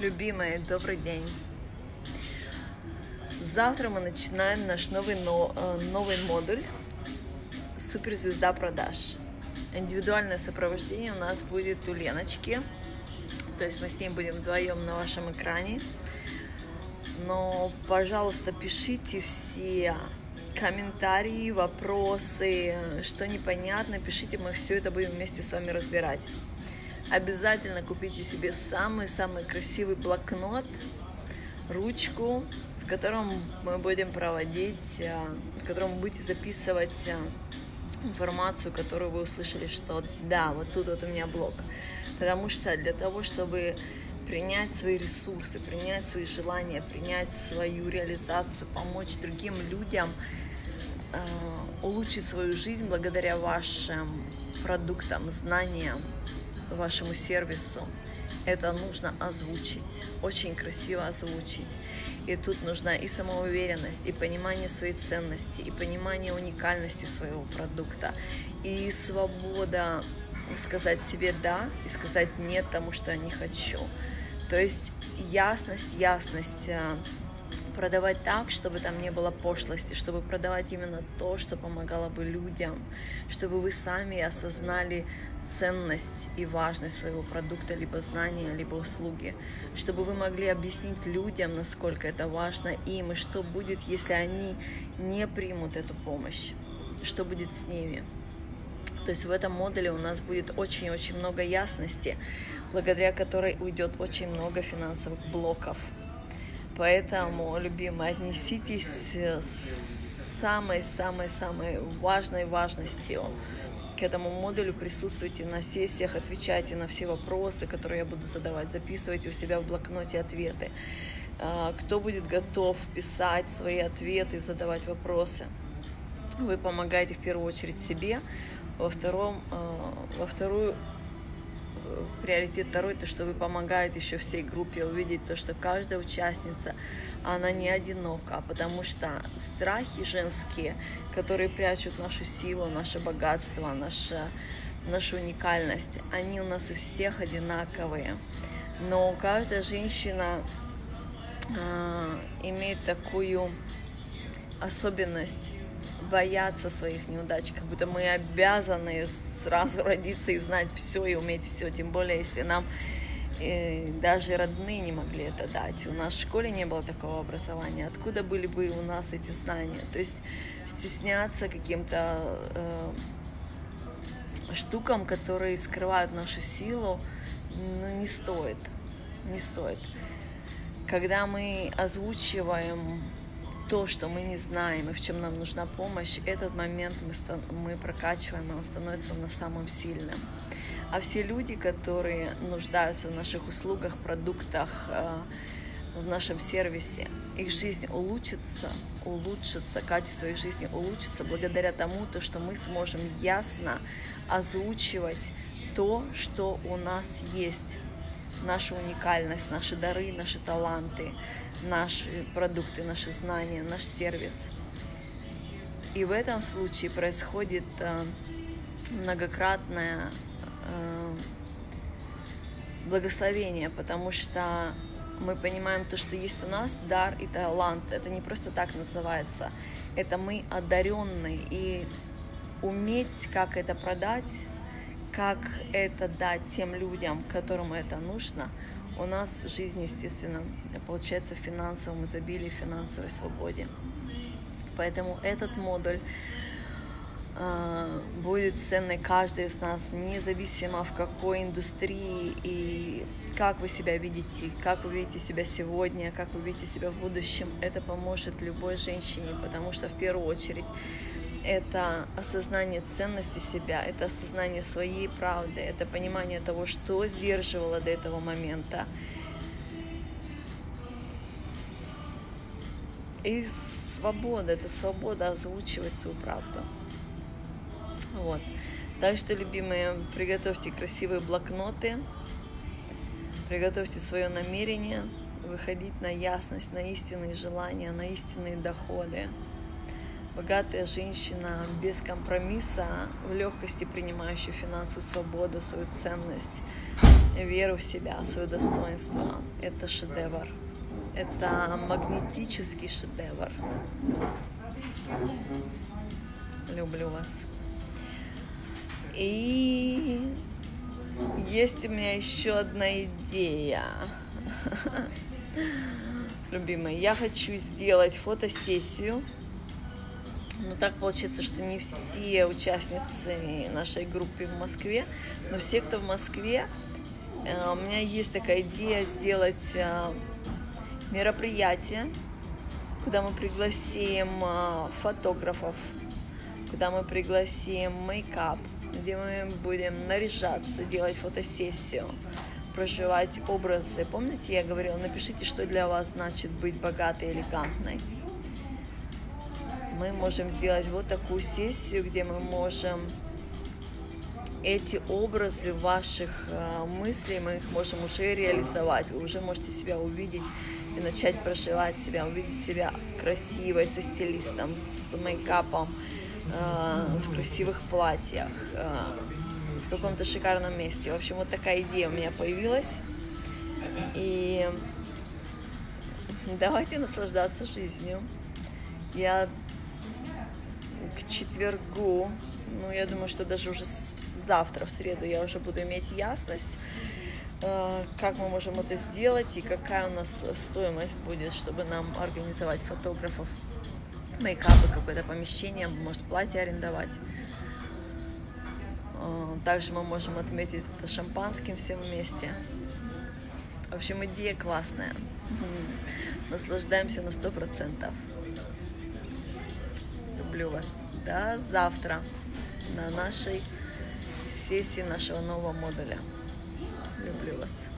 Любимые, добрый день. Завтра мы начинаем наш новый, э, новый модуль «Суперзвезда продаж». Индивидуальное сопровождение у нас будет у Леночки. То есть мы с ней будем вдвоем на вашем экране. Но, пожалуйста, пишите все комментарии, вопросы, что непонятно, пишите, мы все это будем вместе с вами разбирать. Обязательно купите себе самый-самый красивый блокнот, ручку, в котором мы будем проводить, э, в котором будете записывать э, информацию, которую вы услышали, что да, вот тут вот у меня блок. Потому что для того, чтобы принять свои ресурсы, принять свои желания, принять свою реализацию, помочь другим людям э, улучшить свою жизнь благодаря вашим продуктам, знаниям, вашему сервису. Это нужно озвучить, очень красиво озвучить. И тут нужна и самоуверенность, и понимание своей ценности, и понимание уникальности своего продукта, и свобода сказать себе «да» и сказать «нет» тому, что я не хочу. То есть ясность, ясность э, продавать так, чтобы там не было пошлости, чтобы продавать именно то, что помогало бы людям, чтобы вы сами осознали ценность и важность своего продукта, либо знания, либо услуги, чтобы вы могли объяснить людям, насколько это важно им, и что будет, если они не примут эту помощь, что будет с ними. То есть в этом модуле у нас будет очень-очень много ясности, благодаря которой уйдет очень много финансовых блоков. Поэтому, любимые, отнеситесь с самой-самой-самой важной важностью к этому модулю, присутствуйте на сессиях, отвечайте на все вопросы, которые я буду задавать, записывайте у себя в блокноте ответы. А, кто будет готов писать свои ответы, задавать вопросы? Вы помогаете в первую очередь себе, во втором, а, во вторую приоритет второй, то, что вы помогаете еще всей группе увидеть то, что каждая участница, она не одинока, потому что страхи женские, которые прячут нашу силу, наше богатство, наша, нашу уникальность, они у нас у всех одинаковые. Но каждая женщина э, имеет такую особенность бояться своих неудач, как будто мы обязаны сразу родиться и знать все и уметь все, тем более если нам э, даже родные не могли это дать. У нас в школе не было такого образования. Откуда были бы у нас эти знания? То есть стесняться каким-то э, штукам, которые скрывают нашу силу, ну, не стоит. Не стоит. Когда мы озвучиваем то, что мы не знаем и в чем нам нужна помощь, этот момент мы, мы прокачиваем, и он становится у нас самым сильным. А все люди, которые нуждаются в наших услугах, продуктах, э, в нашем сервисе, их жизнь улучшится, улучшится, качество их жизни улучшится благодаря тому, то, что мы сможем ясно озвучивать то, что у нас есть наша уникальность, наши дары, наши таланты, наши продукты, наши знания, наш сервис. И в этом случае происходит э, многократное э, благословение, потому что мы понимаем то, что есть у нас дар и талант. Это не просто так называется. Это мы одаренные. И уметь, как это продать, как это дать тем людям, которым это нужно, у нас жизнь, естественно, получается в финансовом изобилии, в финансовой свободе. Поэтому этот модуль э, будет ценный каждый из нас, независимо в какой индустрии и как вы себя видите, как вы видите себя сегодня, как вы видите себя в будущем. Это поможет любой женщине, потому что в первую очередь это осознание ценности себя, это осознание своей правды, это понимание того, что сдерживало до этого момента. И свобода, это свобода озвучивать свою правду. Вот. Так что, любимые, приготовьте красивые блокноты, приготовьте свое намерение, выходить на ясность, на истинные желания, на истинные доходы Богатая женщина без компромисса, в легкости принимающая финансовую свободу, свою ценность, веру в себя, свое достоинство. Это шедевр. Это магнетический шедевр. Люблю вас. И есть у меня еще одна идея. Любимые, я хочу сделать фотосессию. Но так получится, что не все участницы нашей группы в Москве, но все, кто в Москве, э, у меня есть такая идея сделать э, мероприятие, куда мы пригласим э, фотографов, куда мы пригласим мейкап, где мы будем наряжаться, делать фотосессию, проживать образы. Помните, я говорила, напишите, что для вас значит быть богатой, элегантной. Мы можем сделать вот такую сессию, где мы можем эти образы ваших э, мыслей, мы их можем уже реализовать. Вы уже можете себя увидеть и начать проживать себя, увидеть себя красивой, со стилистом, с мейкапом, э, в красивых платьях, э, в каком-то шикарном месте. В общем, вот такая идея у меня появилась. И давайте наслаждаться жизнью. Я к четвергу, ну, я думаю, что даже уже завтра, в среду, я уже буду иметь ясность, э, как мы можем это сделать и какая у нас стоимость будет, чтобы нам организовать фотографов мейкапы, какое-то помещение, может платье арендовать. Э, также мы можем отметить это шампанским все вместе. В общем, идея классная. Наслаждаемся на сто процентов люблю вас. До завтра на нашей сессии нашего нового модуля. Люблю вас.